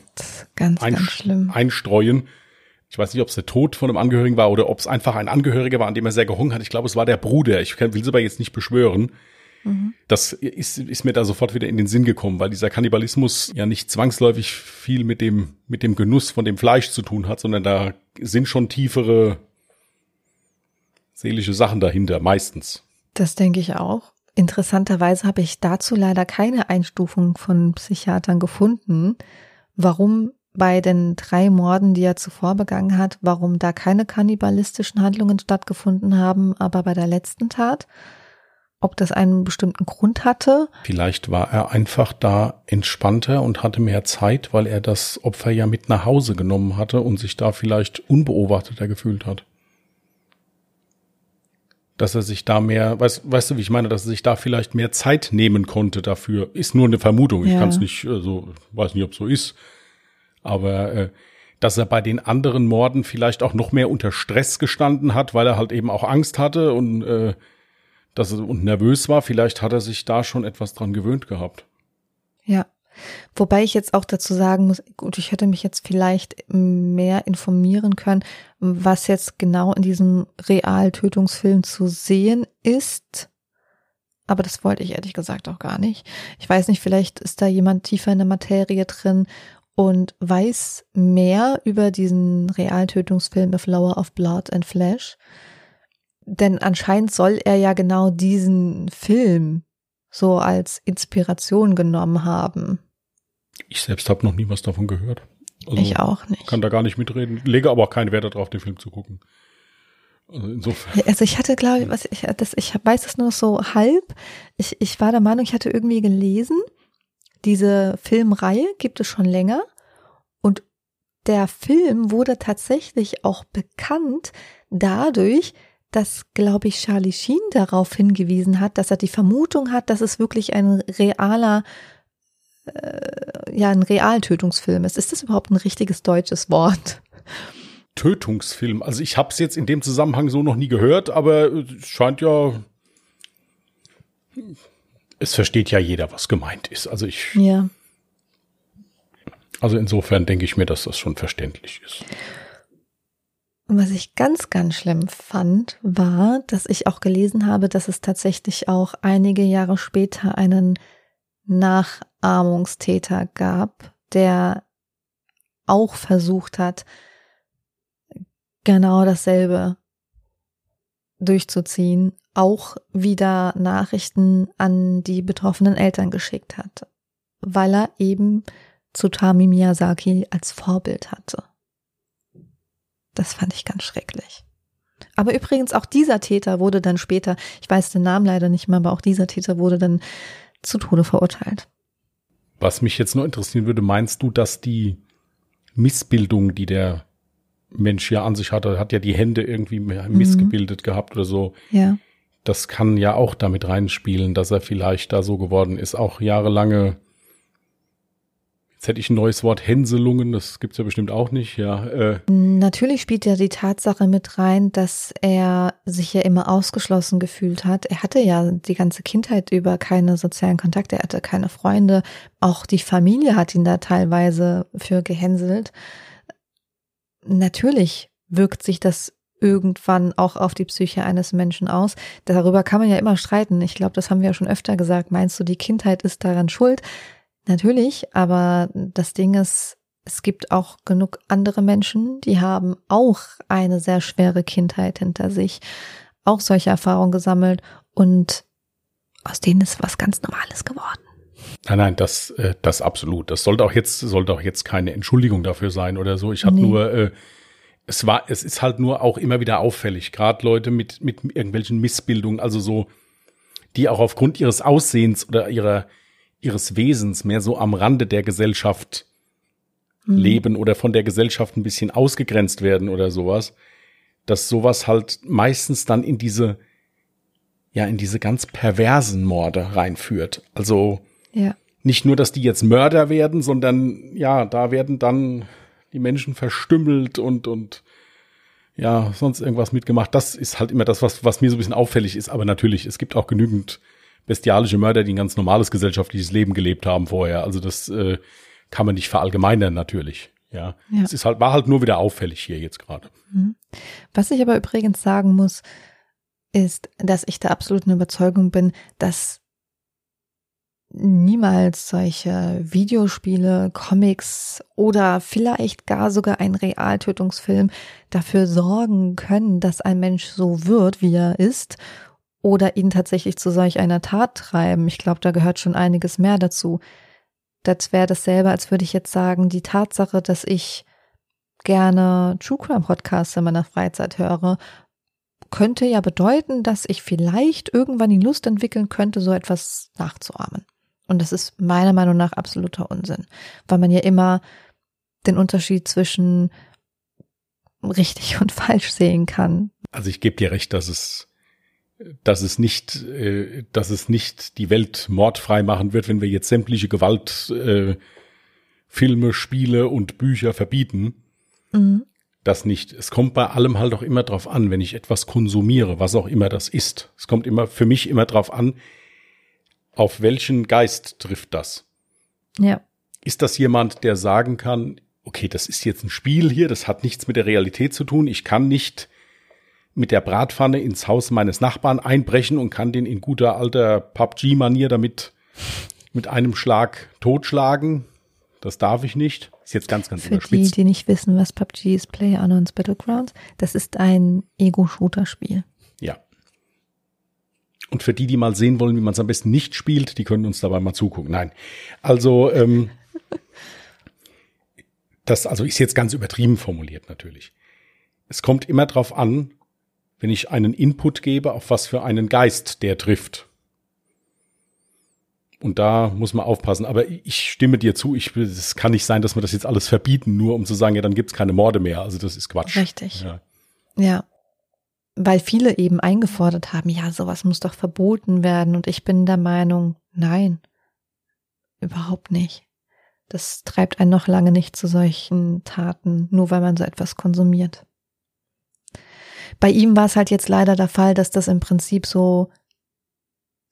ganz, ganz einstreuen. Ich weiß nicht, ob es der Tod von einem Angehörigen war oder ob es einfach ein Angehöriger war, an dem er sehr gehungen hat. Ich glaube, es war der Bruder. Ich will es aber jetzt nicht beschwören. Mhm. Das ist, ist mir da sofort wieder in den Sinn gekommen, weil dieser Kannibalismus ja nicht zwangsläufig viel mit dem, mit dem Genuss von dem Fleisch zu tun hat, sondern da sind schon tiefere seelische Sachen dahinter, meistens. Das denke ich auch. Interessanterweise habe ich dazu leider keine Einstufung von Psychiatern gefunden, warum bei den drei Morden, die er zuvor begangen hat, warum da keine kannibalistischen Handlungen stattgefunden haben, aber bei der letzten Tat, ob das einen bestimmten Grund hatte. Vielleicht war er einfach da entspannter und hatte mehr Zeit, weil er das Opfer ja mit nach Hause genommen hatte und sich da vielleicht unbeobachteter gefühlt hat dass er sich da mehr, weißt, weißt du, wie ich meine, dass er sich da vielleicht mehr Zeit nehmen konnte dafür. Ist nur eine Vermutung. Ich ja. kann es nicht, also weiß nicht, ob so ist. Aber äh, dass er bei den anderen Morden vielleicht auch noch mehr unter Stress gestanden hat, weil er halt eben auch Angst hatte und äh, dass er und nervös war. Vielleicht hat er sich da schon etwas dran gewöhnt gehabt. Ja. Wobei ich jetzt auch dazu sagen muss, gut, ich hätte mich jetzt vielleicht mehr informieren können, was jetzt genau in diesem Realtötungsfilm zu sehen ist. Aber das wollte ich ehrlich gesagt auch gar nicht. Ich weiß nicht, vielleicht ist da jemand tiefer in der Materie drin und weiß mehr über diesen Realtötungsfilm A Flower of Blood and Flesh. Denn anscheinend soll er ja genau diesen Film so als Inspiration genommen haben. Ich selbst habe noch nie was davon gehört. Also ich auch nicht. Kann da gar nicht mitreden. Lege aber auch keinen Wert darauf, den Film zu gucken. Also insofern. Also ich hatte, glaube ich, was ich, das, ich weiß es nur so halb. Ich, ich war der Meinung, ich hatte irgendwie gelesen, diese Filmreihe gibt es schon länger. Und der Film wurde tatsächlich auch bekannt dadurch, dass, glaube ich, Charlie Sheen darauf hingewiesen hat, dass er die Vermutung hat, dass es wirklich ein realer äh, ja ein Realtötungsfilm ist. Ist das überhaupt ein richtiges deutsches Wort? Tötungsfilm. Also ich habe es jetzt in dem Zusammenhang so noch nie gehört, aber es scheint ja. Es versteht ja jeder, was gemeint ist. Also ich. Ja. Also insofern denke ich mir, dass das schon verständlich ist. Was ich ganz, ganz schlimm fand, war, dass ich auch gelesen habe, dass es tatsächlich auch einige Jahre später einen Nachahmungstäter gab, der auch versucht hat, genau dasselbe durchzuziehen, auch wieder Nachrichten an die betroffenen Eltern geschickt hat, weil er eben Tsutami Miyazaki als Vorbild hatte. Das fand ich ganz schrecklich. Aber übrigens auch dieser Täter wurde dann später, ich weiß den Namen leider nicht mehr, aber auch dieser Täter wurde dann zu Tode verurteilt. Was mich jetzt nur interessieren würde, meinst du, dass die Missbildung, die der Mensch ja an sich hatte, hat ja die Hände irgendwie mhm. missgebildet mhm. gehabt oder so. Ja. Das kann ja auch damit reinspielen, dass er vielleicht da so geworden ist. Auch jahrelange Jetzt hätte ich ein neues Wort, Hänselungen, das gibt's ja bestimmt auch nicht, ja. Äh. Natürlich spielt ja die Tatsache mit rein, dass er sich ja immer ausgeschlossen gefühlt hat. Er hatte ja die ganze Kindheit über keine sozialen Kontakte, er hatte keine Freunde. Auch die Familie hat ihn da teilweise für gehänselt. Natürlich wirkt sich das irgendwann auch auf die Psyche eines Menschen aus. Darüber kann man ja immer streiten. Ich glaube, das haben wir ja schon öfter gesagt. Meinst du, die Kindheit ist daran schuld? Natürlich, aber das Ding ist, es gibt auch genug andere Menschen, die haben auch eine sehr schwere Kindheit hinter sich, auch solche Erfahrungen gesammelt und aus denen ist was ganz Normales geworden. Nein, nein, das, äh, das absolut. Das sollte auch jetzt, sollte auch jetzt keine Entschuldigung dafür sein oder so. Ich hatte nee. nur, äh, es war, es ist halt nur auch immer wieder auffällig, gerade Leute mit, mit irgendwelchen Missbildungen, also so, die auch aufgrund ihres Aussehens oder ihrer, ihres Wesens mehr so am Rande der Gesellschaft mhm. leben oder von der Gesellschaft ein bisschen ausgegrenzt werden oder sowas, dass sowas halt meistens dann in diese, ja, in diese ganz perversen Morde reinführt. Also ja. nicht nur, dass die jetzt Mörder werden, sondern ja, da werden dann die Menschen verstümmelt und, und ja, sonst irgendwas mitgemacht. Das ist halt immer das, was, was mir so ein bisschen auffällig ist. Aber natürlich, es gibt auch genügend bestialische Mörder, die ein ganz normales gesellschaftliches Leben gelebt haben vorher. Also das äh, kann man nicht verallgemeinern natürlich. Ja, ja. es ist halt, war halt nur wieder auffällig hier jetzt gerade. Mhm. Was ich aber übrigens sagen muss, ist, dass ich der absoluten Überzeugung bin, dass niemals solche Videospiele, Comics oder vielleicht gar sogar ein Realtötungsfilm dafür sorgen können, dass ein Mensch so wird, wie er ist oder ihn tatsächlich zu solch einer Tat treiben. Ich glaube, da gehört schon einiges mehr dazu. Das wäre dasselbe, als würde ich jetzt sagen, die Tatsache, dass ich gerne True Crime Podcasts in meiner Freizeit höre, könnte ja bedeuten, dass ich vielleicht irgendwann die Lust entwickeln könnte, so etwas nachzuahmen. Und das ist meiner Meinung nach absoluter Unsinn, weil man ja immer den Unterschied zwischen richtig und falsch sehen kann. Also ich gebe dir recht, dass es dass es nicht, äh, dass es nicht die Welt mordfrei machen wird, wenn wir jetzt sämtliche Gewalt, äh, Filme, Spiele und Bücher verbieten. Mhm. Das nicht. Es kommt bei allem halt auch immer drauf an, wenn ich etwas konsumiere, was auch immer das ist. Es kommt immer für mich immer drauf an, auf welchen Geist trifft das. Ja. Ist das jemand, der sagen kann, okay, das ist jetzt ein Spiel hier, das hat nichts mit der Realität zu tun, ich kann nicht mit der Bratpfanne ins Haus meines Nachbarn einbrechen und kann den in guter alter PUBG-Manier damit mit einem Schlag totschlagen. Das darf ich nicht. Ist jetzt ganz, ganz Für überspitzt. die, die nicht wissen, was PUBG ist, PlayerUnknown's Battlegrounds, das ist ein Ego-Shooter-Spiel. Ja. Und für die, die mal sehen wollen, wie man es am besten nicht spielt, die können uns dabei mal zugucken. Nein. Also, ähm, das also ist jetzt ganz übertrieben formuliert natürlich. Es kommt immer drauf an, wenn ich einen Input gebe, auf was für einen Geist der trifft. Und da muss man aufpassen. Aber ich stimme dir zu, ich, es kann nicht sein, dass wir das jetzt alles verbieten, nur um zu sagen, ja, dann gibt's keine Morde mehr. Also das ist Quatsch. Richtig. Ja. ja. Weil viele eben eingefordert haben, ja, sowas muss doch verboten werden. Und ich bin der Meinung, nein, überhaupt nicht. Das treibt einen noch lange nicht zu solchen Taten, nur weil man so etwas konsumiert. Bei ihm war es halt jetzt leider der Fall, dass das im Prinzip so,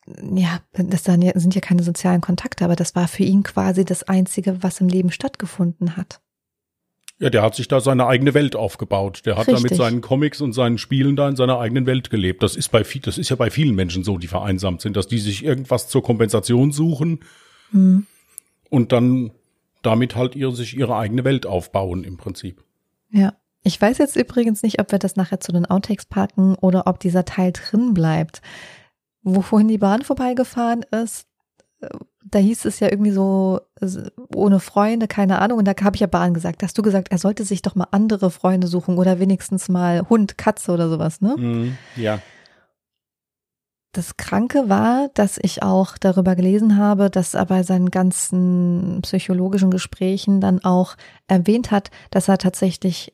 ja, das sind ja keine sozialen Kontakte, aber das war für ihn quasi das Einzige, was im Leben stattgefunden hat. Ja, der hat sich da seine eigene Welt aufgebaut. Der hat Richtig. da mit seinen Comics und seinen Spielen da in seiner eigenen Welt gelebt. Das ist bei viel, das ist ja bei vielen Menschen so, die vereinsamt sind, dass die sich irgendwas zur Kompensation suchen mhm. und dann damit halt ihre, sich ihre eigene Welt aufbauen im Prinzip. Ja. Ich weiß jetzt übrigens nicht, ob wir das nachher zu den Outtakes packen oder ob dieser Teil drin bleibt. Wo vorhin die Bahn vorbeigefahren ist, äh, da hieß es ja irgendwie so, ohne Freunde, keine Ahnung. Und da habe ich ja Bahn gesagt. Da hast du gesagt, er sollte sich doch mal andere Freunde suchen oder wenigstens mal Hund, Katze oder sowas, ne? Mm, ja. Das Kranke war, dass ich auch darüber gelesen habe, dass er bei seinen ganzen psychologischen Gesprächen dann auch erwähnt hat, dass er tatsächlich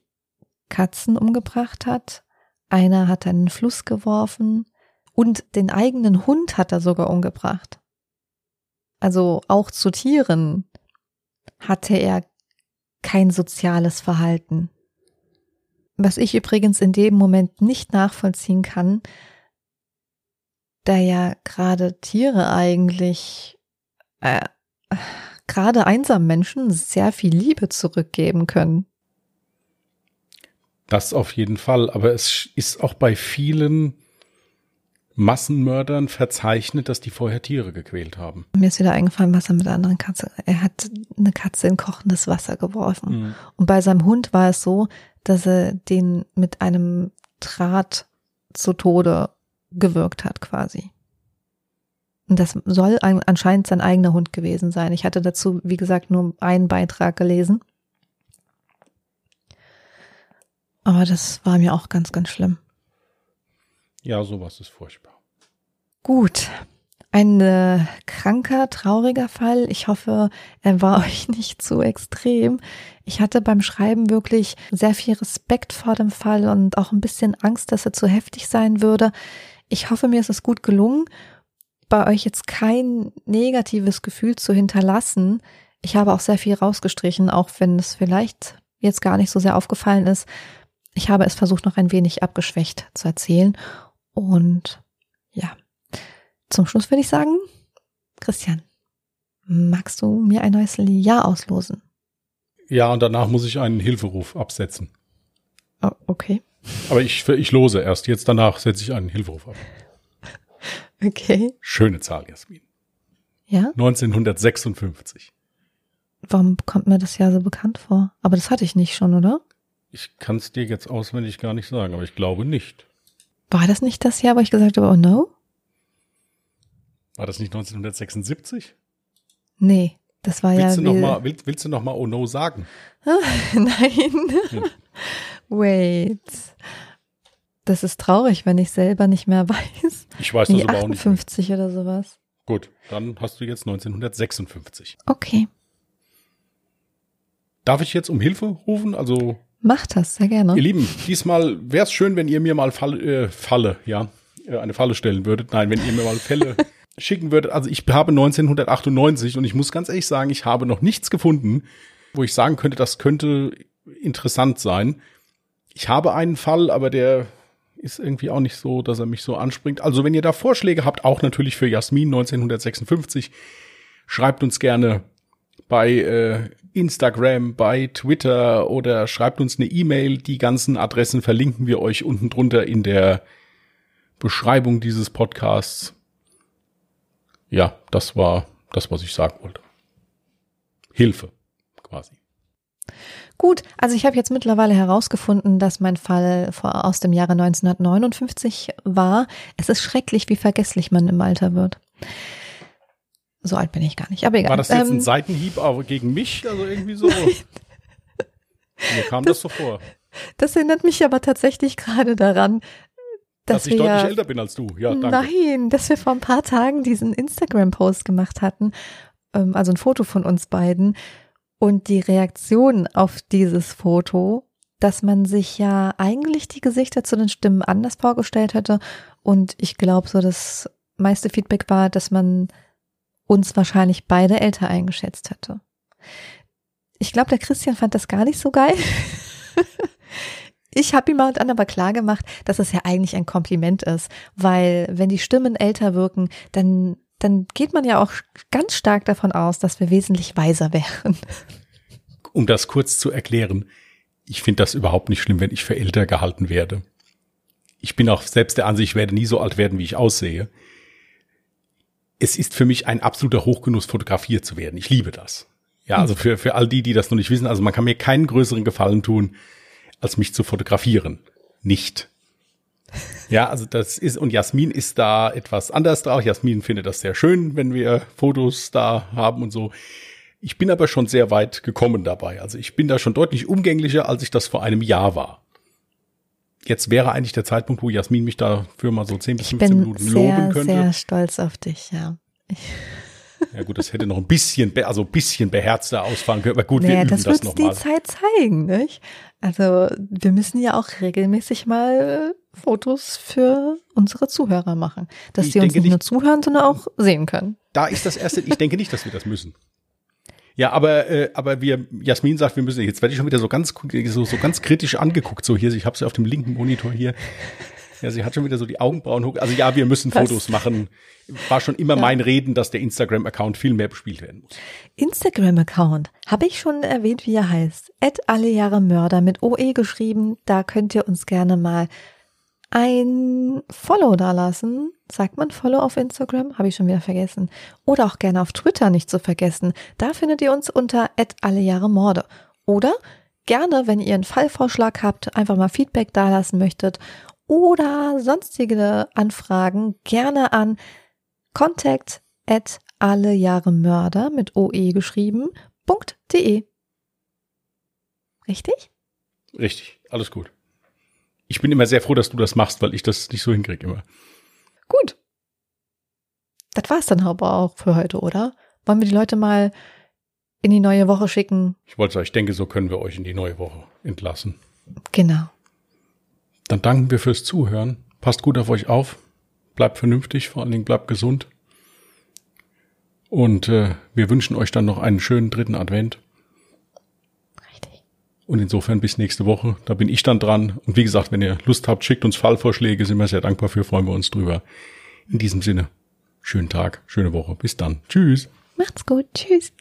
Katzen umgebracht hat. Einer hat einen Fluss geworfen und den eigenen Hund hat er sogar umgebracht. Also auch zu Tieren hatte er kein soziales Verhalten. Was ich übrigens in dem Moment nicht nachvollziehen kann, da ja gerade Tiere eigentlich, äh, gerade einsamen Menschen sehr viel Liebe zurückgeben können. Das auf jeden Fall. Aber es ist auch bei vielen Massenmördern verzeichnet, dass die vorher Tiere gequält haben. Mir ist wieder eingefallen, was er mit der anderen Katze. Er hat eine Katze in kochendes Wasser geworfen. Mhm. Und bei seinem Hund war es so, dass er den mit einem Draht zu Tode gewirkt hat, quasi. Und das soll anscheinend sein eigener Hund gewesen sein. Ich hatte dazu, wie gesagt, nur einen Beitrag gelesen. Aber das war mir auch ganz, ganz schlimm. Ja, sowas ist furchtbar. Gut. Ein äh, kranker, trauriger Fall. Ich hoffe, er war euch nicht zu extrem. Ich hatte beim Schreiben wirklich sehr viel Respekt vor dem Fall und auch ein bisschen Angst, dass er zu heftig sein würde. Ich hoffe, mir ist es gut gelungen, bei euch jetzt kein negatives Gefühl zu hinterlassen. Ich habe auch sehr viel rausgestrichen, auch wenn es vielleicht jetzt gar nicht so sehr aufgefallen ist. Ich habe es versucht, noch ein wenig abgeschwächt zu erzählen. Und ja, zum Schluss würde ich sagen, Christian, magst du mir ein neues Jahr auslosen? Ja, und danach muss ich einen Hilferuf absetzen. Oh, okay. Aber ich, ich lose erst. Jetzt danach setze ich einen Hilferuf ab. Okay. Schöne Zahl, Jasmin. Ja? 1956. Warum kommt mir das Jahr so bekannt vor? Aber das hatte ich nicht schon, oder? Ich kann es dir jetzt auswendig gar nicht sagen, aber ich glaube nicht. War das nicht das Jahr, wo ich gesagt habe, oh no? War das nicht 1976? Nee, das war willst ja. Du noch mal, willst, willst du noch mal Oh no sagen? Nein. Hm. Wait. Das ist traurig, wenn ich selber nicht mehr weiß. Ich weiß das aber auch nicht. 50 oder sowas. Gut, dann hast du jetzt 1956. Okay. Darf ich jetzt um Hilfe rufen? Also Macht das, sehr gerne. Ihr Lieben, diesmal wäre es schön, wenn ihr mir mal Falle, äh, Falle, ja, äh, eine Falle stellen würdet. Nein, wenn ihr mir mal Fälle schicken würdet. Also ich habe 1998 und ich muss ganz ehrlich sagen, ich habe noch nichts gefunden, wo ich sagen könnte, das könnte interessant sein. Ich habe einen Fall, aber der ist irgendwie auch nicht so, dass er mich so anspringt. Also wenn ihr da Vorschläge habt, auch natürlich für Jasmin 1956, schreibt uns gerne bei äh, Instagram, bei Twitter oder schreibt uns eine E-Mail. Die ganzen Adressen verlinken wir euch unten drunter in der Beschreibung dieses Podcasts. Ja, das war das, was ich sagen wollte. Hilfe, quasi. Gut, also ich habe jetzt mittlerweile herausgefunden, dass mein Fall aus dem Jahre 1959 war. Es ist schrecklich, wie vergesslich man im Alter wird. So alt bin ich gar nicht, aber egal. War das jetzt ähm, ein Seitenhieb aber gegen mich? Also irgendwie so. Mir kam das, das, so vor. Das erinnert mich aber tatsächlich gerade daran, dass, dass ich wir deutlich älter bin als du. Ja, danke. Nein, dass wir vor ein paar Tagen diesen Instagram-Post gemacht hatten, ähm, also ein Foto von uns beiden und die Reaktion auf dieses Foto, dass man sich ja eigentlich die Gesichter zu den Stimmen anders vorgestellt hätte und ich glaube so das meiste Feedback war, dass man uns wahrscheinlich beide älter eingeschätzt hätte. Ich glaube, der Christian fand das gar nicht so geil. Ich habe ihm mal und an aber klar gemacht, dass es ja eigentlich ein Kompliment ist, weil wenn die Stimmen älter wirken, dann, dann geht man ja auch ganz stark davon aus, dass wir wesentlich weiser wären. Um das kurz zu erklären, ich finde das überhaupt nicht schlimm, wenn ich für älter gehalten werde. Ich bin auch selbst der Ansicht, ich werde nie so alt werden, wie ich aussehe. Es ist für mich ein absoluter Hochgenuss, fotografiert zu werden. Ich liebe das. Ja, also für, für all die, die das noch nicht wissen, also man kann mir keinen größeren Gefallen tun, als mich zu fotografieren. Nicht. Ja, also das ist, und Jasmin ist da etwas anders drauf. Jasmin findet das sehr schön, wenn wir Fotos da haben und so. Ich bin aber schon sehr weit gekommen dabei. Also ich bin da schon deutlich umgänglicher, als ich das vor einem Jahr war. Jetzt wäre eigentlich der Zeitpunkt, wo Jasmin mich dafür mal so 10 bis 15 Minuten sehr, loben könnte. Ich bin sehr stolz auf dich, ja. Ja gut, das hätte noch ein bisschen, also ein bisschen beherzter ausfallen können. Aber gut, naja, wir üben das, das noch mal. die Zeit zeigen, nicht? Also wir müssen ja auch regelmäßig mal Fotos für unsere Zuhörer machen, dass ich die uns nicht, nicht nur zuhören, sondern auch sehen können. Da ist das erste. Ich denke nicht, dass wir das müssen. Ja, aber äh, aber wir Jasmin sagt, wir müssen jetzt werde ich schon wieder so ganz so, so ganz kritisch angeguckt so hier, ich habe sie auf dem linken Monitor hier. Ja, sie hat schon wieder so die Augenbrauen hoch. Also ja, wir müssen Was? Fotos machen. War schon immer ja. mein Reden, dass der Instagram-Account viel mehr bespielt werden muss. Instagram-Account. Habe ich schon erwähnt, wie er heißt. Ed alle Jahre Mörder mit OE geschrieben. Da könnt ihr uns gerne mal ein Follow da lassen. Sagt man Follow auf Instagram? Habe ich schon wieder vergessen. Oder auch gerne auf Twitter nicht zu vergessen. Da findet ihr uns unter Ed alle Jahre Morde. Oder gerne, wenn ihr einen Fallvorschlag habt, einfach mal Feedback dalassen möchtet oder sonstige Anfragen gerne an contact at alle Jahre Mörder mit OE geschrieben, .de. Richtig? Richtig, alles gut. Ich bin immer sehr froh, dass du das machst, weil ich das nicht so hinkriege immer. Gut. Das war's dann aber auch für heute, oder? Wollen wir die Leute mal in die neue Woche schicken? Ich wollte sagen, ich denke, so können wir euch in die neue Woche entlassen. Genau. Dann danken wir fürs Zuhören. Passt gut auf euch auf. Bleibt vernünftig, vor allen Dingen bleibt gesund. Und äh, wir wünschen euch dann noch einen schönen dritten Advent. Und insofern bis nächste Woche. Da bin ich dann dran. Und wie gesagt, wenn ihr Lust habt, schickt uns Fallvorschläge. Sind wir sehr dankbar für, freuen wir uns drüber. In diesem Sinne, schönen Tag, schöne Woche. Bis dann. Tschüss. Macht's gut. Tschüss.